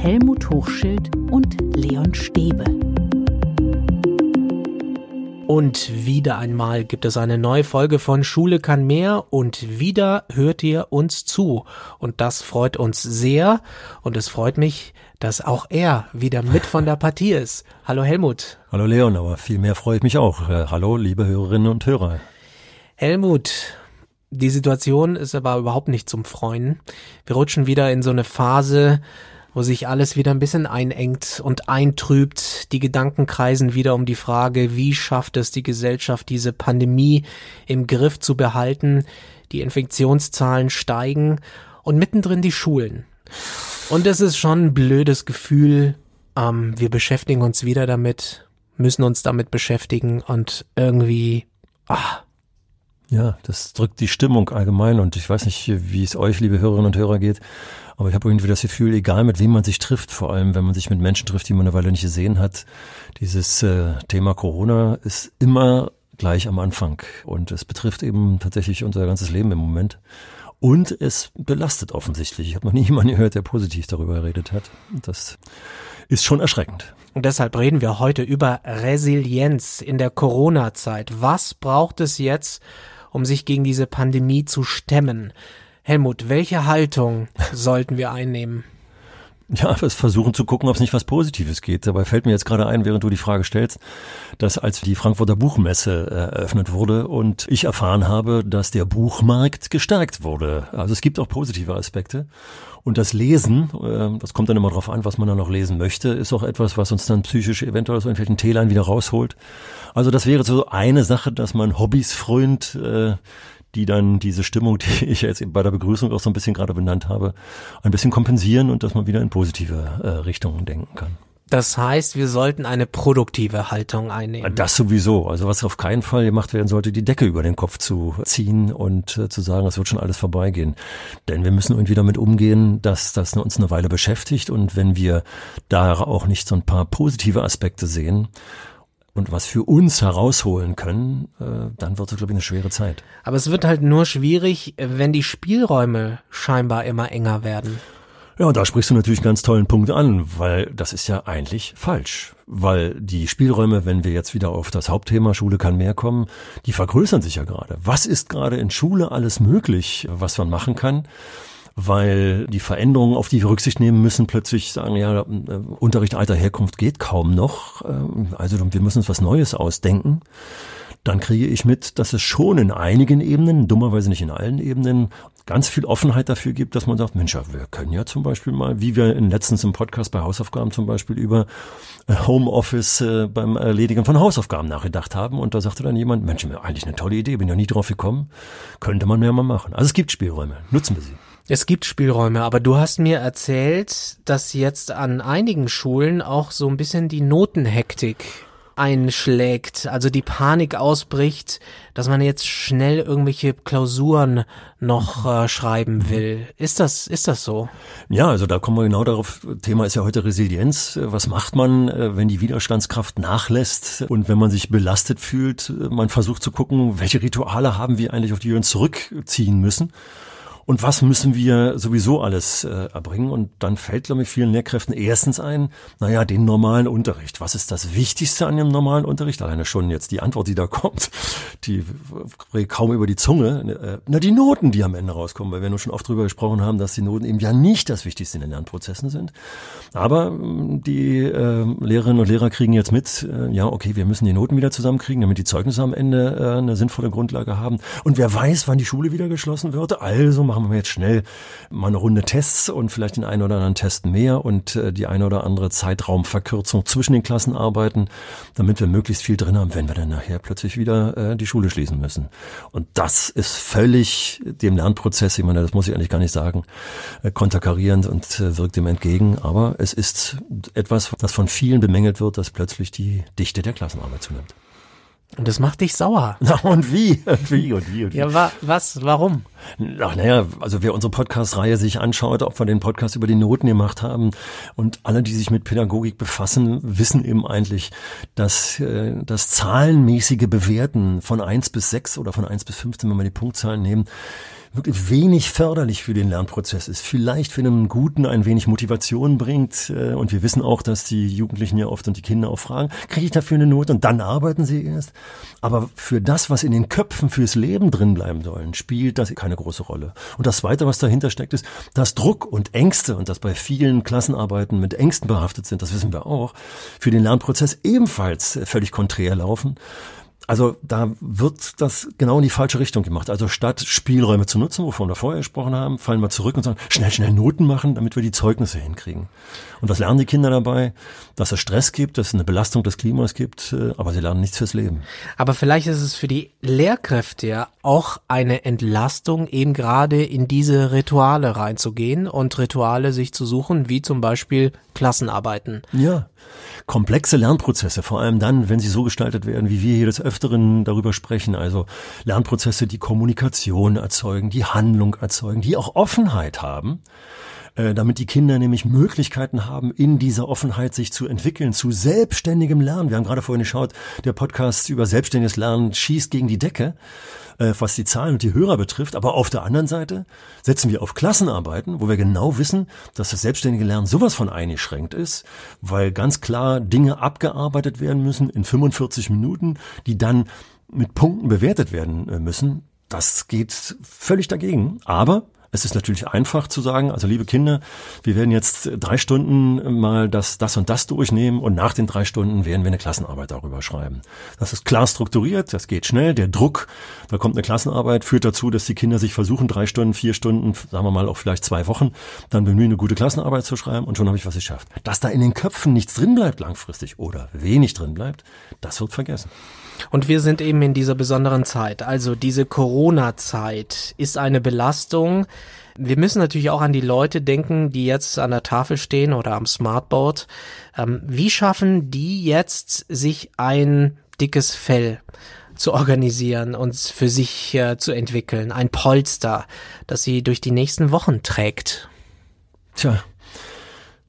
Helmut Hochschild und Leon Stäbe. Und wieder einmal gibt es eine neue Folge von Schule kann mehr und wieder hört ihr uns zu. Und das freut uns sehr und es freut mich, dass auch er wieder mit von der Partie ist. Hallo Helmut. Hallo Leon, aber viel mehr freut mich auch. Äh, hallo liebe Hörerinnen und Hörer. Helmut, die Situation ist aber überhaupt nicht zum Freuen. Wir rutschen wieder in so eine Phase, wo sich alles wieder ein bisschen einengt und eintrübt. Die Gedanken kreisen wieder um die Frage, wie schafft es die Gesellschaft, diese Pandemie im Griff zu behalten? Die Infektionszahlen steigen und mittendrin die Schulen. Und es ist schon ein blödes Gefühl. Ähm, wir beschäftigen uns wieder damit, müssen uns damit beschäftigen und irgendwie, ah, ja, das drückt die Stimmung allgemein und ich weiß nicht, wie es euch, liebe Hörerinnen und Hörer, geht, aber ich habe irgendwie das Gefühl, egal mit wem man sich trifft, vor allem wenn man sich mit Menschen trifft, die man eine Weile nicht gesehen hat, dieses äh, Thema Corona ist immer gleich am Anfang und es betrifft eben tatsächlich unser ganzes Leben im Moment. Und es belastet offensichtlich. Ich habe noch nie jemanden gehört, der positiv darüber geredet hat. Das ist schon erschreckend. Und deshalb reden wir heute über Resilienz in der Corona-Zeit. Was braucht es jetzt, um sich gegen diese Pandemie zu stemmen. Helmut, welche Haltung sollten wir einnehmen? Ja, es versuchen zu gucken, ob es nicht was Positives geht. Dabei fällt mir jetzt gerade ein, während du die Frage stellst, dass als die Frankfurter Buchmesse äh, eröffnet wurde und ich erfahren habe, dass der Buchmarkt gestärkt wurde. Also es gibt auch positive Aspekte. Und das Lesen, äh, das kommt dann immer darauf an, was man dann noch lesen möchte, ist auch etwas, was uns dann psychisch eventuell aus irgendwelchen Tälern wieder rausholt. Also das wäre so eine Sache, dass man Hobbys frönt, äh, die dann diese Stimmung, die ich jetzt bei der Begrüßung auch so ein bisschen gerade benannt habe, ein bisschen kompensieren und dass man wieder in positive äh, Richtungen denken kann. Das heißt, wir sollten eine produktive Haltung einnehmen. Das sowieso. Also was auf keinen Fall gemacht werden sollte, die Decke über den Kopf zu ziehen und äh, zu sagen, es wird schon alles vorbeigehen. Denn wir müssen irgendwie damit umgehen, dass das uns eine Weile beschäftigt und wenn wir da auch nicht so ein paar positive Aspekte sehen, und was für uns herausholen können, äh, dann wird es, glaube ich, eine schwere Zeit. Aber es wird halt nur schwierig, wenn die Spielräume scheinbar immer enger werden. Ja, und da sprichst du natürlich einen ganz tollen Punkt an, weil das ist ja eigentlich falsch. Weil die Spielräume, wenn wir jetzt wieder auf das Hauptthema Schule kann mehr kommen, die vergrößern sich ja gerade. Was ist gerade in Schule alles möglich, was man machen kann? Weil die Veränderungen, auf die wir Rücksicht nehmen müssen, plötzlich sagen, ja, äh, Unterricht alter Herkunft geht kaum noch. Ähm, also wir müssen uns was Neues ausdenken. Dann kriege ich mit, dass es schon in einigen Ebenen, dummerweise nicht in allen Ebenen, ganz viel Offenheit dafür gibt, dass man sagt, Mensch, ja, wir können ja zum Beispiel mal, wie wir in letztens im Podcast bei Hausaufgaben zum Beispiel über äh, Homeoffice äh, beim Erledigen von Hausaufgaben nachgedacht haben. Und da sagte dann jemand, Mensch, eigentlich eine tolle Idee, bin ja nie drauf gekommen, könnte man mehr mal machen. Also es gibt Spielräume, nutzen wir sie. Es gibt Spielräume, aber du hast mir erzählt, dass jetzt an einigen Schulen auch so ein bisschen die Notenhektik einschlägt, also die Panik ausbricht, dass man jetzt schnell irgendwelche Klausuren noch äh, schreiben will. Ist das, ist das so? Ja, also da kommen wir genau darauf. Thema ist ja heute Resilienz. Was macht man, äh, wenn die Widerstandskraft nachlässt und wenn man sich belastet fühlt? Man versucht zu gucken, welche Rituale haben wir eigentlich, auf die wir uns zurückziehen müssen. Und was müssen wir sowieso alles äh, erbringen? Und dann fällt, glaube ich, vielen Lehrkräften erstens ein, naja, den normalen Unterricht. Was ist das Wichtigste an dem normalen Unterricht? Alleine schon jetzt die Antwort, die da kommt, die kaum über die Zunge. Äh, na, die Noten, die am Ende rauskommen, weil wir nur schon oft drüber gesprochen haben, dass die Noten eben ja nicht das Wichtigste in den Lernprozessen sind. Aber ähm, die äh, Lehrerinnen und Lehrer kriegen jetzt mit, äh, ja, okay, wir müssen die Noten wieder zusammenkriegen, damit die Zeugnisse am Ende äh, eine sinnvolle Grundlage haben. Und wer weiß, wann die Schule wieder geschlossen wird. Also machen machen wir jetzt schnell mal eine Runde Tests und vielleicht den einen oder anderen Test mehr und äh, die eine oder andere Zeitraumverkürzung zwischen den Klassen arbeiten, damit wir möglichst viel drin haben, wenn wir dann nachher plötzlich wieder äh, die Schule schließen müssen. Und das ist völlig dem Lernprozess, ich meine, das muss ich eigentlich gar nicht sagen, äh, konterkarierend und wirkt dem entgegen. Aber es ist etwas, das von vielen bemängelt wird, dass plötzlich die Dichte der Klassenarbeit zunimmt. Und das macht dich sauer. Na und wie? Und wie und wie und wie. Ja, wa was? Warum? Ach naja, also wer unsere Podcast-Reihe sich anschaut, ob wir den Podcast über die Noten gemacht haben und alle, die sich mit Pädagogik befassen, wissen eben eigentlich, dass äh, das zahlenmäßige Bewerten von eins bis sechs oder von eins bis 15, wenn wir die Punktzahlen nehmen, wirklich wenig förderlich für den Lernprozess ist, vielleicht für einen guten ein wenig Motivation bringt. Äh, und wir wissen auch, dass die Jugendlichen ja oft und die Kinder auch fragen, kriege ich dafür eine Note und dann arbeiten sie erst. Aber für das, was in den Köpfen fürs Leben drin bleiben sollen, spielt das keine große Rolle. Und das Zweite, was dahinter steckt, ist, dass Druck und Ängste und das bei vielen Klassenarbeiten mit Ängsten behaftet sind, das wissen wir auch, für den Lernprozess ebenfalls völlig konträr laufen. Also da wird das genau in die falsche Richtung gemacht. Also statt Spielräume zu nutzen, wovon wir vorher gesprochen haben, fallen wir zurück und sagen, schnell, schnell Noten machen, damit wir die Zeugnisse hinkriegen. Und was lernen die Kinder dabei? Dass es Stress gibt, dass es eine Belastung des Klimas gibt, äh, aber sie lernen nichts fürs Leben. Aber vielleicht ist es für die Lehrkräfte ja auch eine Entlastung, eben gerade in diese Rituale reinzugehen und Rituale sich zu suchen, wie zum Beispiel Klassenarbeiten. Ja, komplexe Lernprozesse, vor allem dann, wenn sie so gestaltet werden, wie wir hier des Öfteren darüber sprechen. Also Lernprozesse, die Kommunikation erzeugen, die Handlung erzeugen, die auch Offenheit haben äh, damit die Kinder nämlich Möglichkeiten haben, in dieser Offenheit sich zu entwickeln, zu selbstständigem Lernen. Wir haben gerade vorhin geschaut, der Podcast über selbstständiges Lernen schießt gegen die Decke, äh, was die Zahlen und die Hörer betrifft. Aber auf der anderen Seite setzen wir auf Klassenarbeiten, wo wir genau wissen, dass das selbstständige Lernen sowas von eingeschränkt ist, weil ganz klar Dinge abgearbeitet werden müssen in 45 Minuten, die dann mit Punkten bewertet werden äh, müssen. Das geht völlig dagegen. Aber es ist natürlich einfach zu sagen, also liebe Kinder, wir werden jetzt drei Stunden mal das, das und das durchnehmen und nach den drei Stunden werden wir eine Klassenarbeit darüber schreiben. Das ist klar strukturiert, das geht schnell. Der Druck, da kommt eine Klassenarbeit, führt dazu, dass die Kinder sich versuchen, drei Stunden, vier Stunden, sagen wir mal auch vielleicht zwei Wochen, dann bemühen, eine gute Klassenarbeit zu schreiben und schon habe ich was geschafft. Dass da in den Köpfen nichts drin bleibt langfristig oder wenig drin bleibt, das wird vergessen. Und wir sind eben in dieser besonderen Zeit. Also diese Corona-Zeit ist eine Belastung. Wir müssen natürlich auch an die Leute denken, die jetzt an der Tafel stehen oder am Smartboard. Ähm, wie schaffen die jetzt, sich ein dickes Fell zu organisieren und für sich äh, zu entwickeln? Ein Polster, das sie durch die nächsten Wochen trägt? Tja,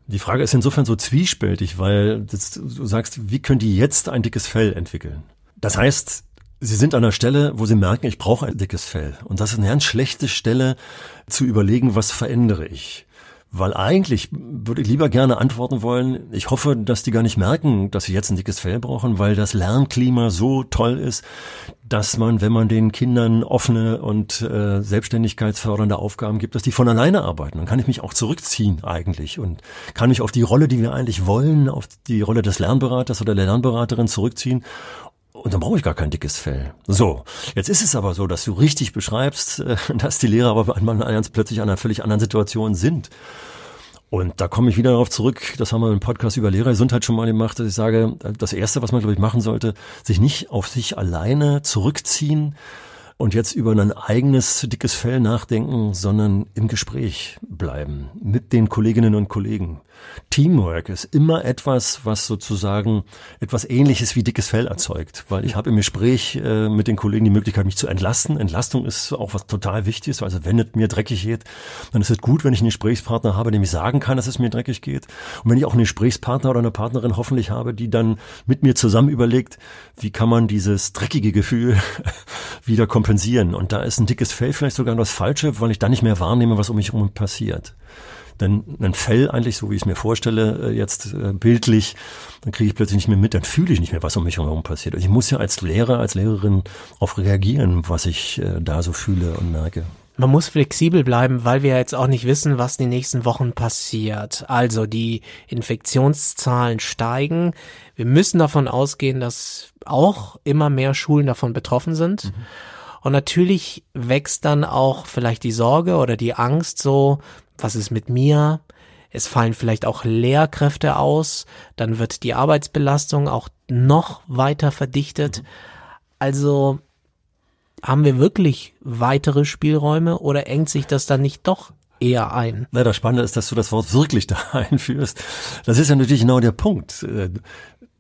die Frage ist insofern so zwiespältig, weil das, du sagst, wie können die jetzt ein dickes Fell entwickeln? Das heißt, Sie sind an der Stelle, wo Sie merken, ich brauche ein dickes Fell. Und das ist eine ganz schlechte Stelle zu überlegen, was verändere ich. Weil eigentlich würde ich lieber gerne antworten wollen, ich hoffe, dass die gar nicht merken, dass sie jetzt ein dickes Fell brauchen, weil das Lernklima so toll ist, dass man, wenn man den Kindern offene und äh, selbstständigkeitsfördernde Aufgaben gibt, dass die von alleine arbeiten. Dann kann ich mich auch zurückziehen eigentlich und kann mich auf die Rolle, die wir eigentlich wollen, auf die Rolle des Lernberaters oder der Lernberaterin zurückziehen und dann brauche ich gar kein dickes Fell. So, jetzt ist es aber so, dass du richtig beschreibst, äh, dass die Lehrer aber ganz plötzlich an einer völlig anderen Situation sind. Und da komme ich wieder darauf zurück, das haben wir im Podcast über Lehrergesundheit schon mal gemacht, dass ich sage, das Erste, was man, glaube ich, machen sollte, sich nicht auf sich alleine zurückziehen, und jetzt über ein eigenes dickes Fell nachdenken, sondern im Gespräch bleiben mit den Kolleginnen und Kollegen. Teamwork ist immer etwas, was sozusagen etwas Ähnliches wie dickes Fell erzeugt, weil ich habe im Gespräch äh, mit den Kollegen die Möglichkeit, mich zu entlasten. Entlastung ist auch was total Wichtiges, also wenn es mir dreckig geht, dann ist es gut, wenn ich einen Gesprächspartner habe, dem ich sagen kann, dass es mir dreckig geht. Und wenn ich auch einen Gesprächspartner oder eine Partnerin hoffentlich habe, die dann mit mir zusammen überlegt, wie kann man dieses dreckige Gefühl wieder kompensieren. Und da ist ein dickes Fell vielleicht sogar das Falsche, weil ich dann nicht mehr wahrnehme, was um mich herum passiert. Denn ein Fell eigentlich, so wie ich es mir vorstelle, äh, jetzt äh, bildlich, dann kriege ich plötzlich nicht mehr mit, dann fühle ich nicht mehr, was um mich herum passiert. Und ich muss ja als Lehrer, als Lehrerin auf reagieren, was ich äh, da so fühle und merke. Man muss flexibel bleiben, weil wir jetzt auch nicht wissen, was die nächsten Wochen passiert. Also die Infektionszahlen steigen. Wir müssen davon ausgehen, dass auch immer mehr Schulen davon betroffen sind. Mhm. Und natürlich wächst dann auch vielleicht die Sorge oder die Angst so, was ist mit mir? Es fallen vielleicht auch Lehrkräfte aus, dann wird die Arbeitsbelastung auch noch weiter verdichtet. Also haben wir wirklich weitere Spielräume oder engt sich das dann nicht doch eher ein? Na, das Spannende ist, dass du das Wort wirklich da einführst. Das ist ja natürlich genau der Punkt.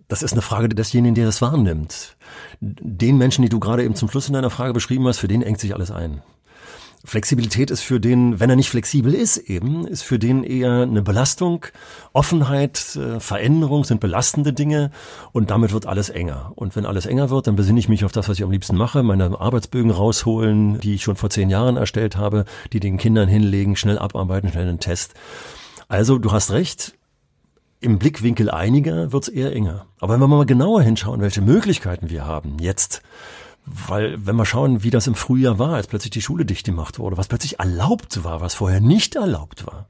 Das ist eine Frage desjenigen, der das wahrnimmt. Den Menschen, die du gerade eben zum Schluss in deiner Frage beschrieben hast, für den engt sich alles ein. Flexibilität ist für den, wenn er nicht flexibel ist eben, ist für den eher eine Belastung. Offenheit, äh, Veränderung sind belastende Dinge und damit wird alles enger. Und wenn alles enger wird, dann besinne ich mich auf das, was ich am liebsten mache, meine Arbeitsbögen rausholen, die ich schon vor zehn Jahren erstellt habe, die den Kindern hinlegen, schnell abarbeiten, schnell einen Test. Also du hast recht, im Blickwinkel einiger wird's eher enger. Aber wenn wir mal genauer hinschauen, welche Möglichkeiten wir haben jetzt, weil, wenn wir schauen, wie das im Frühjahr war, als plötzlich die Schule dicht gemacht wurde, was plötzlich erlaubt war, was vorher nicht erlaubt war,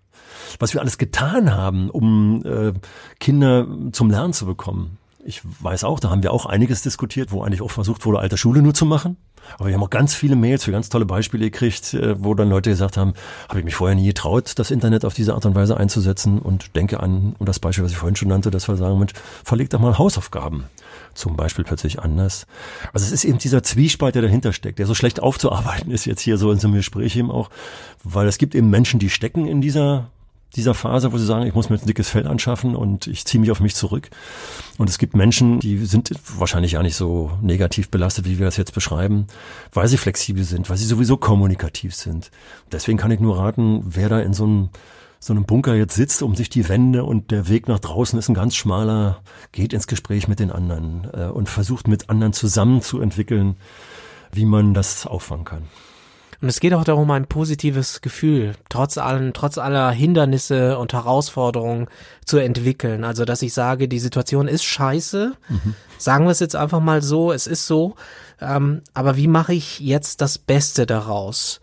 was wir alles getan haben, um äh, Kinder zum Lernen zu bekommen. Ich weiß auch, da haben wir auch einiges diskutiert, wo eigentlich auch versucht wurde, alte Schule nur zu machen. Aber wir haben auch ganz viele Mails für ganz tolle Beispiele gekriegt, äh, wo dann Leute gesagt haben, habe ich mich vorher nie getraut, das Internet auf diese Art und Weise einzusetzen und denke an, und das Beispiel, was ich vorhin schon nannte, dass wir sagen, Mensch, verleg doch mal Hausaufgaben zum Beispiel plötzlich anders. Also es ist eben dieser Zwiespalt, der dahinter steckt, der so schlecht aufzuarbeiten ist jetzt hier so in so einem Gespräch eben auch, weil es gibt eben Menschen, die stecken in dieser dieser Phase, wo sie sagen, ich muss mir jetzt ein dickes Fell anschaffen und ich ziehe mich auf mich zurück. Und es gibt Menschen, die sind wahrscheinlich ja nicht so negativ belastet, wie wir das jetzt beschreiben, weil sie flexibel sind, weil sie sowieso kommunikativ sind. Deswegen kann ich nur raten, wer da in so einem so einem Bunker jetzt sitzt, um sich die Wände und der Weg nach draußen ist ein ganz schmaler, geht ins Gespräch mit den anderen äh, und versucht mit anderen zusammen zu entwickeln, wie man das auffangen kann. Und es geht auch darum, ein positives Gefühl, trotz allen, trotz aller Hindernisse und Herausforderungen zu entwickeln. Also, dass ich sage, die Situation ist scheiße. Mhm. Sagen wir es jetzt einfach mal so, es ist so. Ähm, aber wie mache ich jetzt das Beste daraus?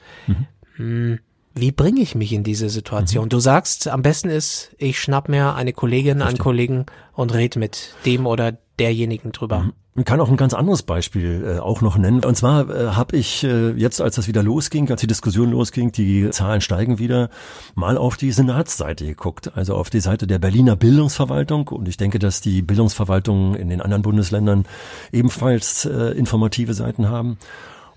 Mhm. Wie bringe ich mich in diese Situation? Mhm. Du sagst, am besten ist, ich schnapp mir eine Kollegin, Richtig. einen Kollegen und red mit dem oder derjenigen drüber. Mhm. Ich kann auch ein ganz anderes Beispiel äh, auch noch nennen. Und zwar äh, habe ich äh, jetzt, als das wieder losging, als die Diskussion losging, die Zahlen steigen wieder, mal auf die Senatsseite geguckt, also auf die Seite der Berliner Bildungsverwaltung. Und ich denke, dass die Bildungsverwaltungen in den anderen Bundesländern ebenfalls äh, informative Seiten haben.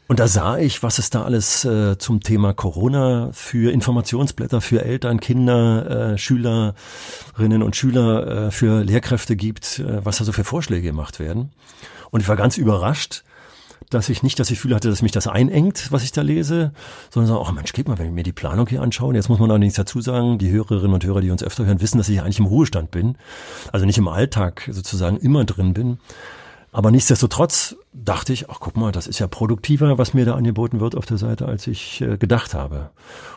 Und da sah ich, was es da alles äh, zum Thema Corona für Informationsblätter für Eltern, Kinder, äh, Schülerinnen und Schüler, äh, für Lehrkräfte gibt, äh, was da so für Vorschläge gemacht werden. Und ich war ganz überrascht, dass ich nicht das Gefühl hatte, dass mich das einengt, was ich da lese, sondern so, oh Mensch, geht mal, wenn ich mir die Planung hier anschaue. Jetzt muss man allerdings dazu sagen, die Hörerinnen und Hörer, die uns öfter hören, wissen, dass ich eigentlich im Ruhestand bin, also nicht im Alltag sozusagen immer drin bin. Aber nichtsdestotrotz dachte ich, ach guck mal, das ist ja produktiver, was mir da angeboten wird auf der Seite, als ich äh, gedacht habe.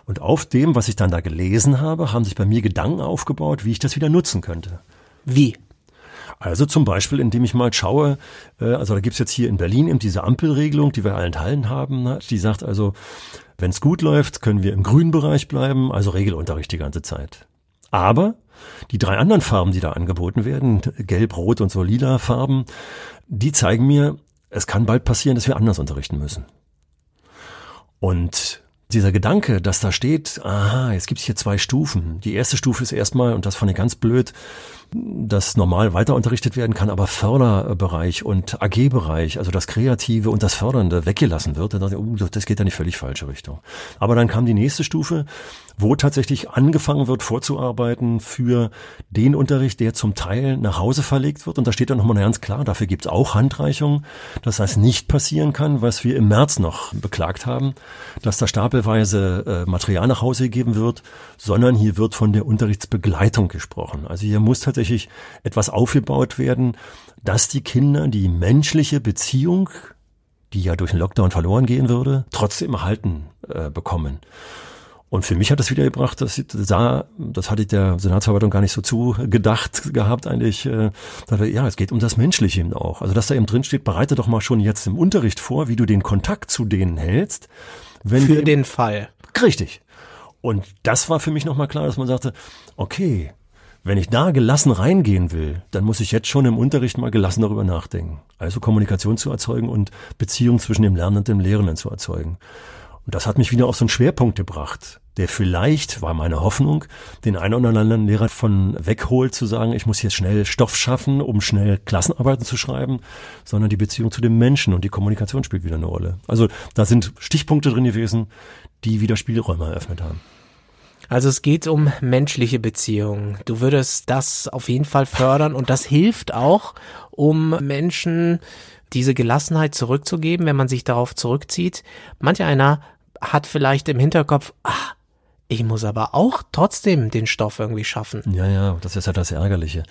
Und auf dem, was ich dann da gelesen habe, haben sich bei mir Gedanken aufgebaut, wie ich das wieder nutzen könnte. Wie? Also zum Beispiel, indem ich mal schaue, äh, also da gibt's jetzt hier in Berlin eben diese Ampelregelung, die wir allen Teilen haben, ne? die sagt also, wenn es gut läuft, können wir im grünen Bereich bleiben, also Regelunterricht die ganze Zeit. Aber die drei anderen Farben, die da angeboten werden, gelb, rot und so lila Farben, die zeigen mir, es kann bald passieren, dass wir anders unterrichten müssen. Und dieser Gedanke, dass da steht, aha, jetzt gibt's hier zwei Stufen. Die erste Stufe ist erstmal, und das fand ich ganz blöd, dass normal weiter unterrichtet werden kann, aber Förderbereich und AG-Bereich, also das Kreative und das Fördernde weggelassen wird, dann dachte ich, uh, das geht ja nicht völlig falsche Richtung. Aber dann kam die nächste Stufe, wo tatsächlich angefangen wird vorzuarbeiten für den Unterricht, der zum Teil nach Hause verlegt wird. Und da steht dann nochmal ganz klar, dafür gibt's auch Handreichungen, dass das nicht passieren kann, was wir im März noch beklagt haben, dass da stapelweise äh, Material nach Hause gegeben wird, sondern hier wird von der Unterrichtsbegleitung gesprochen. Also hier muss tatsächlich tatsächlich etwas aufgebaut werden, dass die Kinder die menschliche Beziehung, die ja durch den Lockdown verloren gehen würde, trotzdem erhalten äh, bekommen. Und für mich hat das wieder gebracht, dass sah, das hatte ich der Senatsverwaltung gar nicht so zugedacht gehabt eigentlich, äh, dass, ja, es geht um das Menschliche eben auch. Also dass da eben drin steht, bereite doch mal schon jetzt im Unterricht vor, wie du den Kontakt zu denen hältst. Wenn für den Fall. Richtig. Und das war für mich nochmal klar, dass man sagte, okay, wenn ich da gelassen reingehen will, dann muss ich jetzt schon im Unterricht mal gelassen darüber nachdenken. Also Kommunikation zu erzeugen und Beziehung zwischen dem Lernenden und dem Lehrenden zu erzeugen. Und das hat mich wieder auf so einen Schwerpunkt gebracht, der vielleicht, war meine Hoffnung, den einen oder anderen Lehrer von wegholt, zu sagen, ich muss jetzt schnell Stoff schaffen, um schnell Klassenarbeiten zu schreiben, sondern die Beziehung zu dem Menschen und die Kommunikation spielt wieder eine Rolle. Also da sind Stichpunkte drin gewesen, die wieder Spielräume eröffnet haben. Also es geht um menschliche Beziehungen. Du würdest das auf jeden Fall fördern und das hilft auch, um Menschen diese Gelassenheit zurückzugeben, wenn man sich darauf zurückzieht. Manch einer hat vielleicht im Hinterkopf, ah, ich muss aber auch trotzdem den Stoff irgendwie schaffen. Ja, ja, das ist ja das Ärgerliche.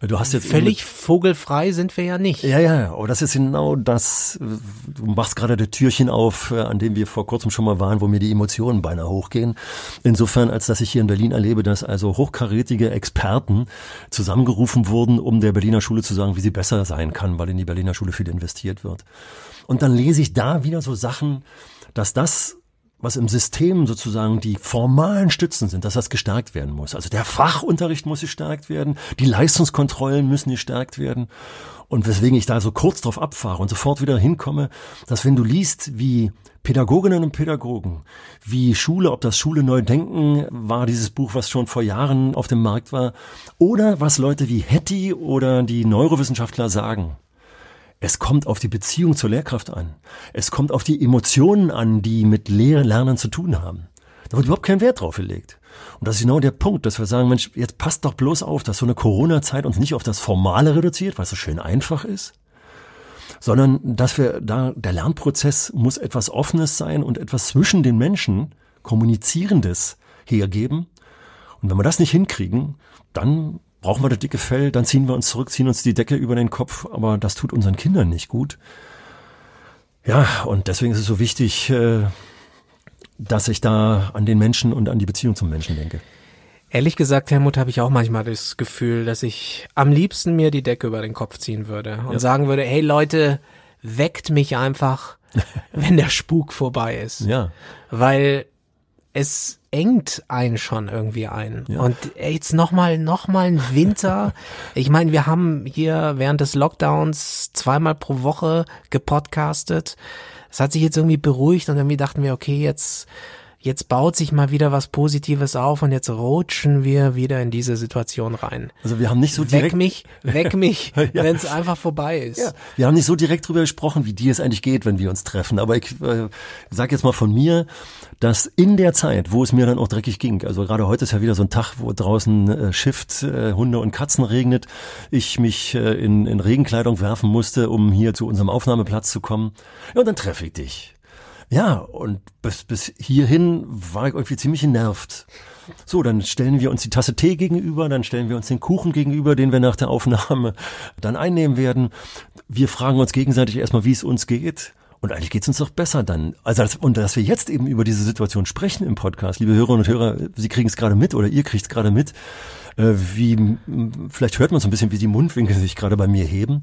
Du hast jetzt völlig vogelfrei sind wir ja nicht. Ja, ja, aber das ist genau das. Du machst gerade das Türchen auf, äh, an dem wir vor kurzem schon mal waren, wo mir die Emotionen beinahe hochgehen. Insofern, als dass ich hier in Berlin erlebe, dass also hochkarätige Experten zusammengerufen wurden, um der Berliner Schule zu sagen, wie sie besser sein kann, weil in die Berliner Schule viel investiert wird. Und dann lese ich da wieder so Sachen, dass das was im System sozusagen die formalen Stützen sind, dass das gestärkt werden muss. Also der Fachunterricht muss gestärkt werden, die Leistungskontrollen müssen gestärkt werden. Und weswegen ich da so kurz drauf abfahre und sofort wieder hinkomme, dass wenn du liest, wie Pädagoginnen und Pädagogen, wie Schule, ob das Schule neu denken war, dieses Buch, was schon vor Jahren auf dem Markt war, oder was Leute wie Hetty oder die Neurowissenschaftler sagen, es kommt auf die Beziehung zur Lehrkraft an. Es kommt auf die Emotionen an, die mit Lernen zu tun haben. Da wird überhaupt kein Wert drauf gelegt. Und das ist genau der Punkt, dass wir sagen, Mensch, jetzt passt doch bloß auf, dass so eine Corona-Zeit uns nicht auf das Formale reduziert, weil es so schön einfach ist, sondern dass wir da, der Lernprozess muss etwas Offenes sein und etwas zwischen den Menschen, Kommunizierendes hergeben. Und wenn wir das nicht hinkriegen, dann brauchen wir das dicke Fell, dann ziehen wir uns zurück, ziehen uns die Decke über den Kopf, aber das tut unseren Kindern nicht gut. Ja, und deswegen ist es so wichtig, äh, dass ich da an den Menschen und an die Beziehung zum Menschen denke. Ehrlich gesagt, Helmut, habe ich auch manchmal das Gefühl, dass ich am liebsten mir die Decke über den Kopf ziehen würde und ja. sagen würde, hey Leute, weckt mich einfach, wenn der Spuk vorbei ist. Ja. Weil es engt einen schon irgendwie ein. Ja. Und jetzt nochmal, nochmal ein Winter. ich meine, wir haben hier während des Lockdowns zweimal pro Woche gepodcastet. Es hat sich jetzt irgendwie beruhigt und irgendwie dachten wir, okay, jetzt jetzt baut sich mal wieder was Positives auf und jetzt rutschen wir wieder in diese Situation rein. Also wir haben nicht so direkt... Weck mich, weck mich, ja. wenn es einfach vorbei ist. Ja. Wir haben nicht so direkt drüber gesprochen, wie dir es eigentlich geht, wenn wir uns treffen. Aber ich äh, sage jetzt mal von mir, dass in der Zeit, wo es mir dann auch dreckig ging, also gerade heute ist ja wieder so ein Tag, wo draußen äh, Shift, äh, Hunde und Katzen regnet, ich mich äh, in, in Regenkleidung werfen musste, um hier zu unserem Aufnahmeplatz zu kommen. Ja, und dann treffe ich dich. Ja, und bis, bis hierhin war ich irgendwie ziemlich genervt. So, dann stellen wir uns die Tasse Tee gegenüber, dann stellen wir uns den Kuchen gegenüber, den wir nach der Aufnahme dann einnehmen werden. Wir fragen uns gegenseitig erstmal, wie es uns geht. Und eigentlich geht's uns doch besser dann. Also und dass wir jetzt eben über diese Situation sprechen im Podcast, liebe Hörerinnen und Hörer, Sie kriegen es gerade mit oder ihr kriegt es gerade mit äh, wie, vielleicht hört man so ein bisschen, wie die Mundwinkel sich gerade bei mir heben.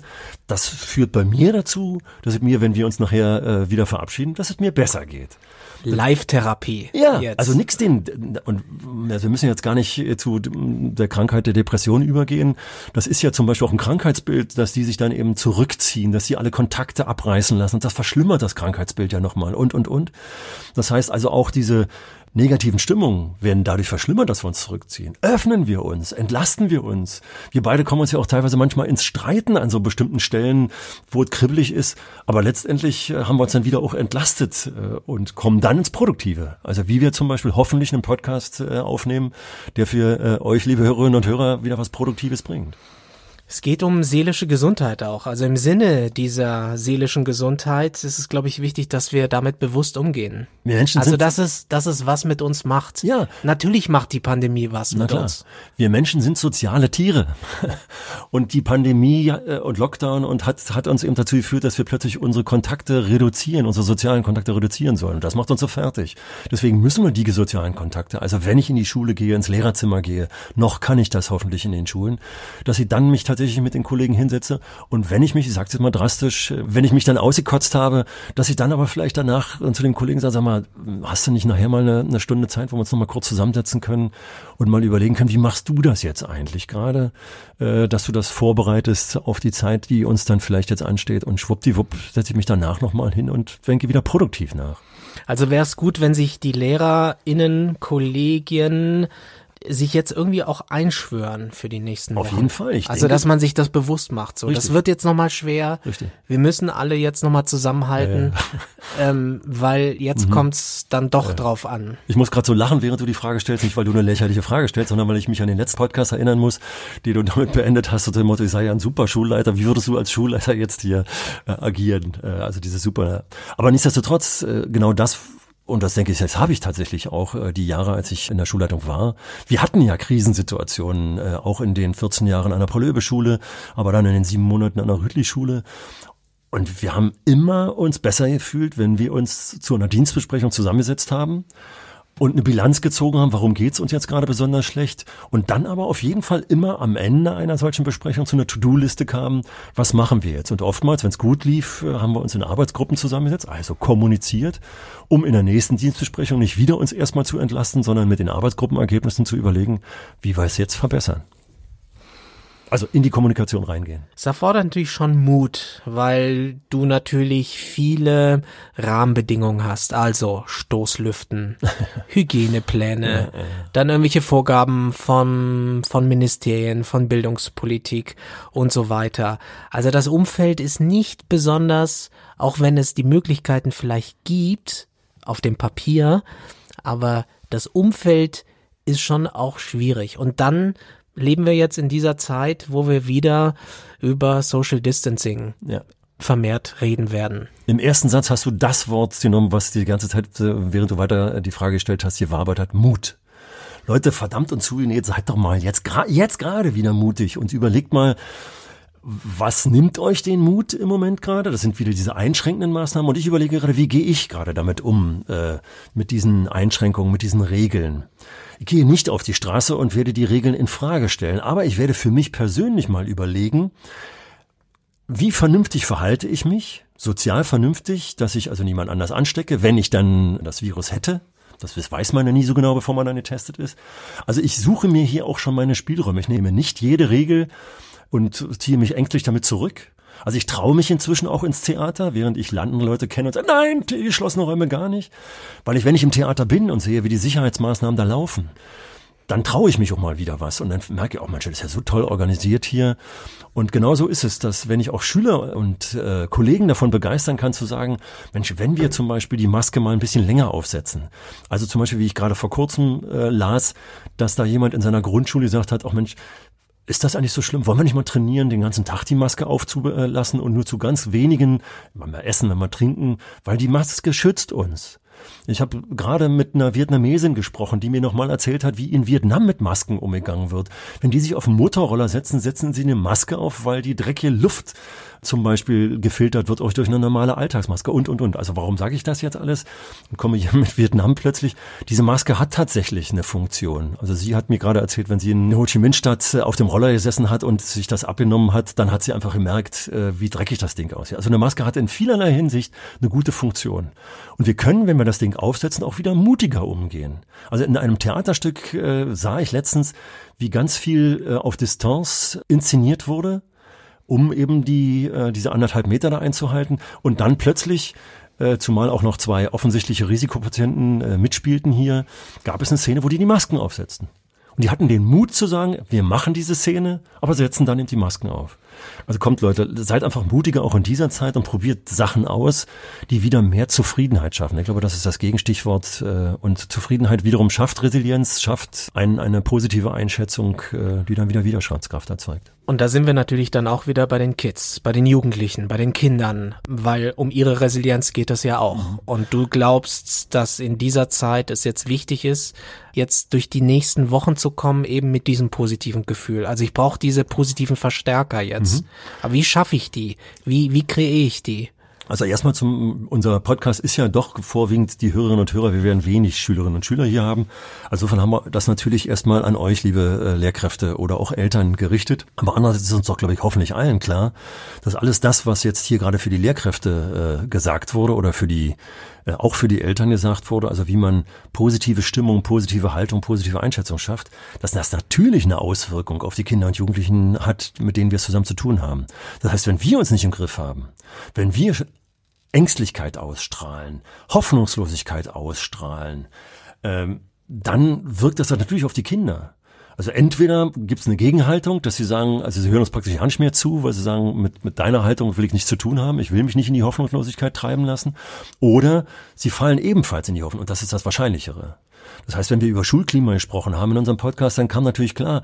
Das führt bei mir dazu, dass es mir, wenn wir uns nachher äh, wieder verabschieden, dass es mir besser geht. Live-Therapie. Ja, jetzt. also nix den, und also wir müssen jetzt gar nicht zu der Krankheit der Depression übergehen. Das ist ja zum Beispiel auch ein Krankheitsbild, dass die sich dann eben zurückziehen, dass sie alle Kontakte abreißen lassen. Und das verschlimmert das Krankheitsbild ja nochmal und, und, und. Das heißt also auch diese negativen Stimmungen werden dadurch verschlimmert, dass wir uns zurückziehen. Öffnen wir uns, entlasten wir uns. Wir beide kommen uns ja auch teilweise manchmal ins Streiten an so bestimmten Stellen, wo es kribbelig ist. Aber letztendlich äh, haben wir uns dann wieder auch entlastet äh, und kommen dann ins Produktive. Also wie wir zum Beispiel hoffentlich einen Podcast äh, aufnehmen, der für euch, liebe Hörerinnen und Hörer, wieder was Produktives bringt. Es geht um seelische Gesundheit auch. Also im Sinne dieser seelischen Gesundheit ist es, glaube ich, wichtig, dass wir damit bewusst umgehen. Menschen also dass es, dass es was mit uns macht. Ja. Natürlich macht die Pandemie was Na mit klar. uns. Wir Menschen sind soziale Tiere. Und die Pandemie äh, und Lockdown und hat, hat uns eben dazu geführt, dass wir plötzlich unsere Kontakte reduzieren, unsere sozialen Kontakte reduzieren sollen. Und das macht uns so fertig. Deswegen müssen wir die sozialen Kontakte, also wenn ich in die Schule gehe, ins Lehrerzimmer gehe, noch kann ich das hoffentlich in den Schulen, dass ich dann mich tatsächlich mit den Kollegen hinsetze und wenn ich mich, ich sage jetzt mal drastisch, wenn ich mich dann ausgekotzt habe, dass ich dann aber vielleicht danach zu dem Kollegen sage, sag mal, hast du nicht nachher mal eine, eine Stunde Zeit, wo wir uns noch mal kurz zusammensetzen können und mal überlegen können, wie machst du das jetzt eigentlich gerade, äh, dass du das vorbereitest auf die Zeit, die uns dann vielleicht jetzt ansteht und schwuppdiwupp setze ich mich danach noch mal hin und denke wieder produktiv nach. Also wäre es gut, wenn sich die LehrerInnen, Kollegien sich jetzt irgendwie auch einschwören für die nächsten Wochen. Auf jeden Fall. Ich also, denke, dass man sich das bewusst macht. So, richtig. das wird jetzt nochmal schwer. Richtig. Wir müssen alle jetzt nochmal zusammenhalten, ja. ähm, weil jetzt mhm. kommt's dann doch ja. drauf an. Ich muss gerade so lachen, während du die Frage stellst, nicht weil du eine lächerliche Frage stellst, sondern weil ich mich an den letzten Podcast erinnern muss, die du damit beendet hast, unter dem Motto, ich sei ja ein super Schulleiter. Wie würdest du als Schulleiter jetzt hier äh, agieren? Äh, also diese super. Aber nichtsdestotrotz, äh, genau das und das denke ich, das habe ich tatsächlich auch äh, die Jahre, als ich in der Schulleitung war. Wir hatten ja Krisensituationen, äh, auch in den 14 Jahren an der Paul-Löbe-Schule, aber dann in den sieben Monaten an der Rüttli-Schule. Und wir haben immer uns besser gefühlt, wenn wir uns zu einer Dienstbesprechung zusammengesetzt haben und eine Bilanz gezogen haben, warum geht's uns jetzt gerade besonders schlecht und dann aber auf jeden Fall immer am Ende einer solchen Besprechung zu einer To-Do-Liste kamen, was machen wir jetzt? Und oftmals, wenn es gut lief, äh, haben wir uns in Arbeitsgruppen zusammengesetzt, also kommuniziert, um in der nächsten Dienstbesprechung nicht wieder uns erstmal zu entlasten, sondern mit den Arbeitsgruppenergebnissen zu überlegen, wie wir es jetzt verbessern. Also in die Kommunikation reingehen. Es erfordert natürlich schon Mut, weil du natürlich viele Rahmenbedingungen hast. Also Stoßlüften, Hygienepläne, ja, ja. dann irgendwelche Vorgaben von, von Ministerien, von Bildungspolitik und so weiter. Also das Umfeld ist nicht besonders, auch wenn es die Möglichkeiten vielleicht gibt auf dem Papier, aber das Umfeld ist schon auch schwierig. Und dann leben wir jetzt in dieser Zeit, wo wir wieder über Social Distancing ja. vermehrt reden werden. Im ersten Satz hast du das Wort genommen, was die ganze Zeit, äh, während du weiter die Frage gestellt hast, hier wabert hat, Mut. Leute, verdammt und zugenäht, seid doch mal jetzt, jetzt gerade wieder mutig und überlegt mal, was nimmt euch den Mut im Moment gerade? Das sind wieder diese einschränkenden Maßnahmen und ich überlege gerade, wie gehe ich gerade damit um, äh, mit diesen Einschränkungen, mit diesen Regeln. Ich gehe nicht auf die Straße und werde die Regeln in Frage stellen, aber ich werde für mich persönlich mal überlegen, wie vernünftig verhalte ich mich, sozial vernünftig, dass ich also niemand anders anstecke, wenn ich dann das Virus hätte. Das weiß man ja nie so genau, bevor man dann getestet ist. Also ich suche mir hier auch schon meine Spielräume. Ich nehme nicht jede Regel und ziehe mich ängstlich damit zurück. Also ich traue mich inzwischen auch ins Theater, während ich landende Leute kenne und sage, nein, die geschlossene Räume gar nicht. Weil ich, wenn ich im Theater bin und sehe, wie die Sicherheitsmaßnahmen da laufen, dann traue ich mich auch mal wieder was und dann merke ich auch, oh, Mensch, das ist ja so toll organisiert hier. Und genau so ist es, dass wenn ich auch Schüler und äh, Kollegen davon begeistern kann, zu sagen, Mensch, wenn wir zum Beispiel die Maske mal ein bisschen länger aufsetzen. Also zum Beispiel, wie ich gerade vor kurzem äh, las, dass da jemand in seiner Grundschule gesagt hat, auch Mensch, ist das eigentlich so schlimm? Wollen wir nicht mal trainieren, den ganzen Tag die Maske aufzulassen und nur zu ganz wenigen, wenn wir essen, wenn wir trinken, weil die Maske schützt uns. Ich habe gerade mit einer Vietnamesin gesprochen, die mir nochmal erzählt hat, wie in Vietnam mit Masken umgegangen wird. Wenn die sich auf einen Motorroller setzen, setzen sie eine Maske auf, weil die dreckige Luft zum Beispiel gefiltert wird, auch durch eine normale Alltagsmaske und, und, und. Also warum sage ich das jetzt alles? Und komme hier mit Vietnam plötzlich. Diese Maske hat tatsächlich eine Funktion. Also sie hat mir gerade erzählt, wenn sie in Ho Chi Minh Stadt auf dem Roller gesessen hat und sich das abgenommen hat, dann hat sie einfach gemerkt, äh, wie dreckig das Ding aussieht. Also eine Maske hat in vielerlei Hinsicht eine gute Funktion. Und wir können, wenn wir das Ding aufsetzen, auch wieder mutiger umgehen. Also in einem Theaterstück äh, sah ich letztens, wie ganz viel äh, auf Distanz inszeniert wurde um eben die, äh, diese anderthalb Meter da einzuhalten. Und dann plötzlich äh, zumal auch noch zwei offensichtliche Risikopatienten äh, mitspielten hier, gab es eine Szene, wo die die Masken aufsetzten. Und die hatten den Mut zu sagen, wir machen diese Szene, aber setzen dann eben die Masken auf. Also kommt Leute, seid einfach mutiger auch in dieser Zeit und probiert Sachen aus, die wieder mehr Zufriedenheit schaffen. Ich glaube, das ist das Gegenstichwort. Äh, und Zufriedenheit wiederum schafft Resilienz, schafft ein, eine positive Einschätzung, äh, die dann wieder Widerstandskraft erzeugt. Und da sind wir natürlich dann auch wieder bei den Kids, bei den Jugendlichen, bei den Kindern, weil um ihre Resilienz geht es ja auch. Mhm. Und du glaubst, dass in dieser Zeit es jetzt wichtig ist, jetzt durch die nächsten Wochen zu kommen, eben mit diesem positiven Gefühl. Also ich brauche diese positiven Verstärker jetzt. Mhm. Aber wie schaffe ich die? Wie, wie kreiere ich die? Also erstmal zum, unser Podcast ist ja doch vorwiegend die Hörerinnen und Hörer. Wir werden wenig Schülerinnen und Schüler hier haben. Also insofern haben wir das natürlich erstmal an euch, liebe äh, Lehrkräfte oder auch Eltern gerichtet. Aber andererseits ist uns doch, glaube ich, hoffentlich allen klar, dass alles das, was jetzt hier gerade für die Lehrkräfte äh, gesagt wurde oder für die auch für die Eltern gesagt wurde, also wie man positive Stimmung, positive Haltung, positive Einschätzung schafft, dass das natürlich eine Auswirkung auf die Kinder und Jugendlichen hat, mit denen wir es zusammen zu tun haben. Das heißt, wenn wir uns nicht im Griff haben, wenn wir Ängstlichkeit ausstrahlen, Hoffnungslosigkeit ausstrahlen, ähm, dann wirkt das natürlich auf die Kinder. Also entweder gibt es eine Gegenhaltung, dass sie sagen, also sie hören uns praktisch gar nicht mehr zu, weil sie sagen, mit, mit deiner Haltung will ich nichts zu tun haben, ich will mich nicht in die Hoffnungslosigkeit treiben lassen. Oder sie fallen ebenfalls in die Hoffnung und das ist das Wahrscheinlichere. Das heißt, wenn wir über Schulklima gesprochen haben in unserem Podcast, dann kam natürlich klar,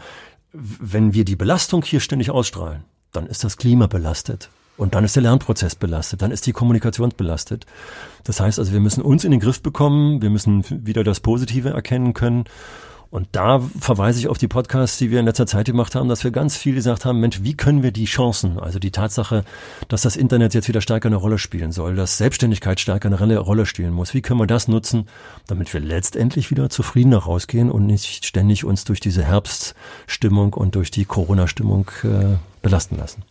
wenn wir die Belastung hier ständig ausstrahlen, dann ist das Klima belastet. Und dann ist der Lernprozess belastet, dann ist die Kommunikation belastet. Das heißt also, wir müssen uns in den Griff bekommen, wir müssen wieder das Positive erkennen können und da verweise ich auf die Podcasts, die wir in letzter Zeit gemacht haben, dass wir ganz viel gesagt haben, Mensch, wie können wir die Chancen, also die Tatsache, dass das Internet jetzt wieder stärker eine Rolle spielen soll, dass Selbstständigkeit stärker eine Rolle spielen muss, wie können wir das nutzen, damit wir letztendlich wieder zufriedener rausgehen und nicht ständig uns durch diese Herbststimmung und durch die Corona-Stimmung äh, belasten lassen.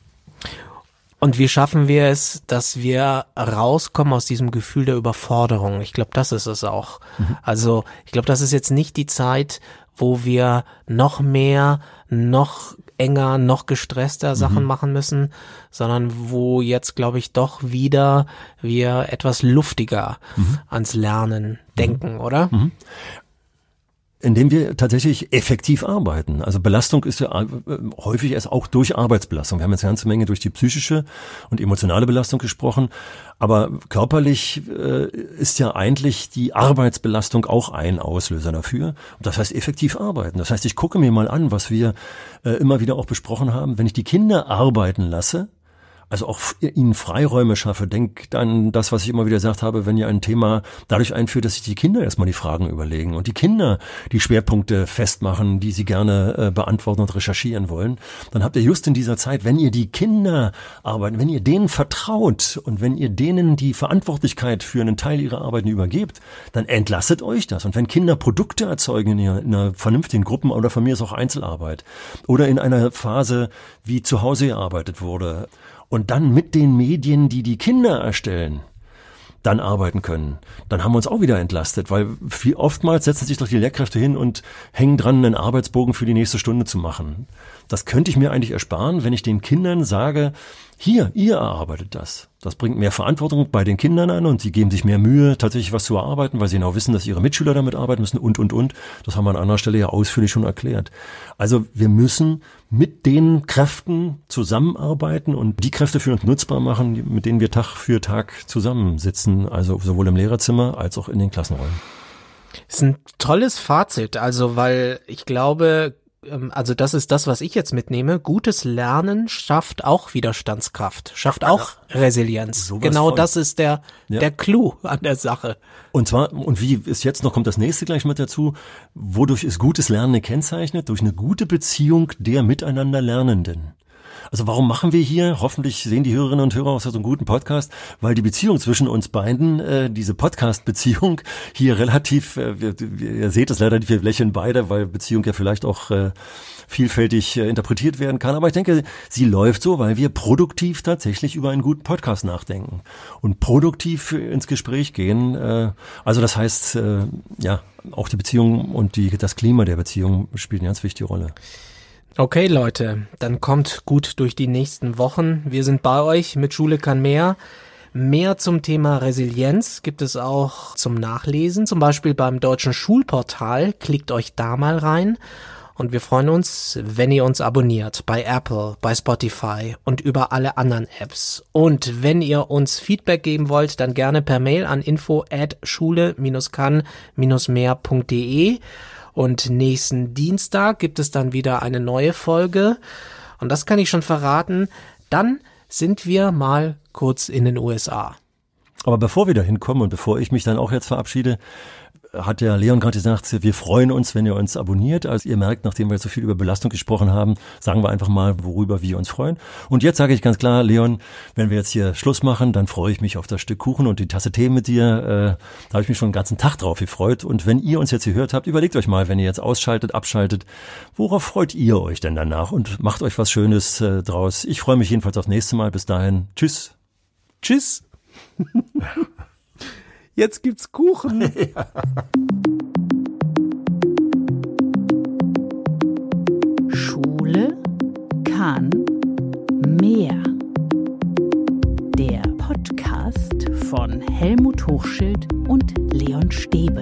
Und wie schaffen wir es, dass wir rauskommen aus diesem Gefühl der Überforderung? Ich glaube, das ist es auch. Mhm. Also ich glaube, das ist jetzt nicht die Zeit, wo wir noch mehr, noch enger, noch gestresster mhm. Sachen machen müssen, sondern wo jetzt, glaube ich, doch wieder wir etwas luftiger mhm. ans Lernen mhm. denken, oder? Indem wir tatsächlich effektiv arbeiten. Also Belastung ist ja äh, häufig erst auch durch Arbeitsbelastung. Wir haben jetzt eine ganze Menge durch die psychische und emotionale Belastung gesprochen, aber körperlich äh, ist ja eigentlich die Arbeitsbelastung auch ein Auslöser dafür. Und das heißt effektiv arbeiten. Das heißt, ich gucke mir mal an, was wir äh, immer wieder auch besprochen haben. Wenn ich die Kinder arbeiten lasse, also auch ihnen Freiräume schaffe. Denkt an das, was ich immer wieder gesagt habe, wenn ihr ein Thema dadurch einführt, dass sich die Kinder erstmal die Fragen überlegen und die Kinder die Schwerpunkte festmachen, die sie gerne äh, beantworten und recherchieren wollen, dann habt ihr just in dieser Zeit, wenn ihr die Kinder arbeiten, wenn ihr denen vertraut und wenn ihr denen die Verantwortlichkeit für einen Teil ihrer Arbeiten übergebt, dann entlastet euch das. Und wenn Kinder Produkte erzeugen in einer vernünftigen Gruppen oder von mir ist auch Einzelarbeit oder in einer Phase, wie zu Hause gearbeitet wurde, und dann mit den Medien, die die Kinder erstellen, dann arbeiten können, dann haben wir uns auch wieder entlastet, weil viel oftmals setzen sich doch die Lehrkräfte hin und hängen dran, einen Arbeitsbogen für die nächste Stunde zu machen. Das könnte ich mir eigentlich ersparen, wenn ich den Kindern sage, hier, ihr erarbeitet das. Das bringt mehr Verantwortung bei den Kindern an und sie geben sich mehr Mühe, tatsächlich was zu erarbeiten, weil sie genau wissen, dass ihre Mitschüler damit arbeiten müssen und, und, und. Das haben wir an anderer Stelle ja ausführlich schon erklärt. Also wir müssen mit den Kräften zusammenarbeiten und die Kräfte für uns nutzbar machen, mit denen wir Tag für Tag zusammensitzen, also sowohl im Lehrerzimmer als auch in den Klassenräumen. Das ist ein tolles Fazit, also weil ich glaube, also das ist das, was ich jetzt mitnehme. Gutes Lernen schafft auch Widerstandskraft, schafft auch Resilienz. So genau von. das ist der, ja. der Clou an der Sache. Und zwar, und wie ist jetzt noch, kommt das nächste gleich mit dazu. Wodurch ist gutes Lernen gekennzeichnet? Durch eine gute Beziehung der miteinander Lernenden. Also warum machen wir hier, hoffentlich sehen die Hörerinnen und Hörer auch so einen guten Podcast, weil die Beziehung zwischen uns beiden, äh, diese Podcast-Beziehung hier relativ, äh, ihr seht es leider, wir lächeln beide, weil Beziehung ja vielleicht auch äh, vielfältig äh, interpretiert werden kann. Aber ich denke, sie läuft so, weil wir produktiv tatsächlich über einen guten Podcast nachdenken und produktiv ins Gespräch gehen. Äh, also das heißt, äh, ja, auch die Beziehung und die, das Klima der Beziehung spielt eine ganz wichtige Rolle. Okay, Leute, dann kommt gut durch die nächsten Wochen. Wir sind bei euch mit Schule kann mehr. Mehr zum Thema Resilienz gibt es auch zum Nachlesen, zum Beispiel beim deutschen Schulportal. Klickt euch da mal rein. Und wir freuen uns, wenn ihr uns abonniert bei Apple, bei Spotify und über alle anderen Apps. Und wenn ihr uns Feedback geben wollt, dann gerne per Mail an info at schule-kann-mehr.de. Und nächsten Dienstag gibt es dann wieder eine neue Folge. Und das kann ich schon verraten. Dann sind wir mal kurz in den USA. Aber bevor wir da hinkommen und bevor ich mich dann auch jetzt verabschiede, hat der Leon gerade gesagt, wir freuen uns, wenn ihr uns abonniert. Also ihr merkt, nachdem wir so viel über Belastung gesprochen haben, sagen wir einfach mal, worüber wir uns freuen. Und jetzt sage ich ganz klar, Leon, wenn wir jetzt hier Schluss machen, dann freue ich mich auf das Stück Kuchen und die Tasse Tee mit dir. Äh, da habe ich mich schon den ganzen Tag drauf gefreut. Und wenn ihr uns jetzt gehört habt, überlegt euch mal, wenn ihr jetzt ausschaltet, abschaltet, worauf freut ihr euch denn danach? Und macht euch was Schönes äh, draus. Ich freue mich jedenfalls aufs nächste Mal. Bis dahin. Tschüss. Tschüss. Jetzt gibt's Kuchen. Ja. Schule kann mehr. Der Podcast von Helmut Hochschild und Leon Stäbe.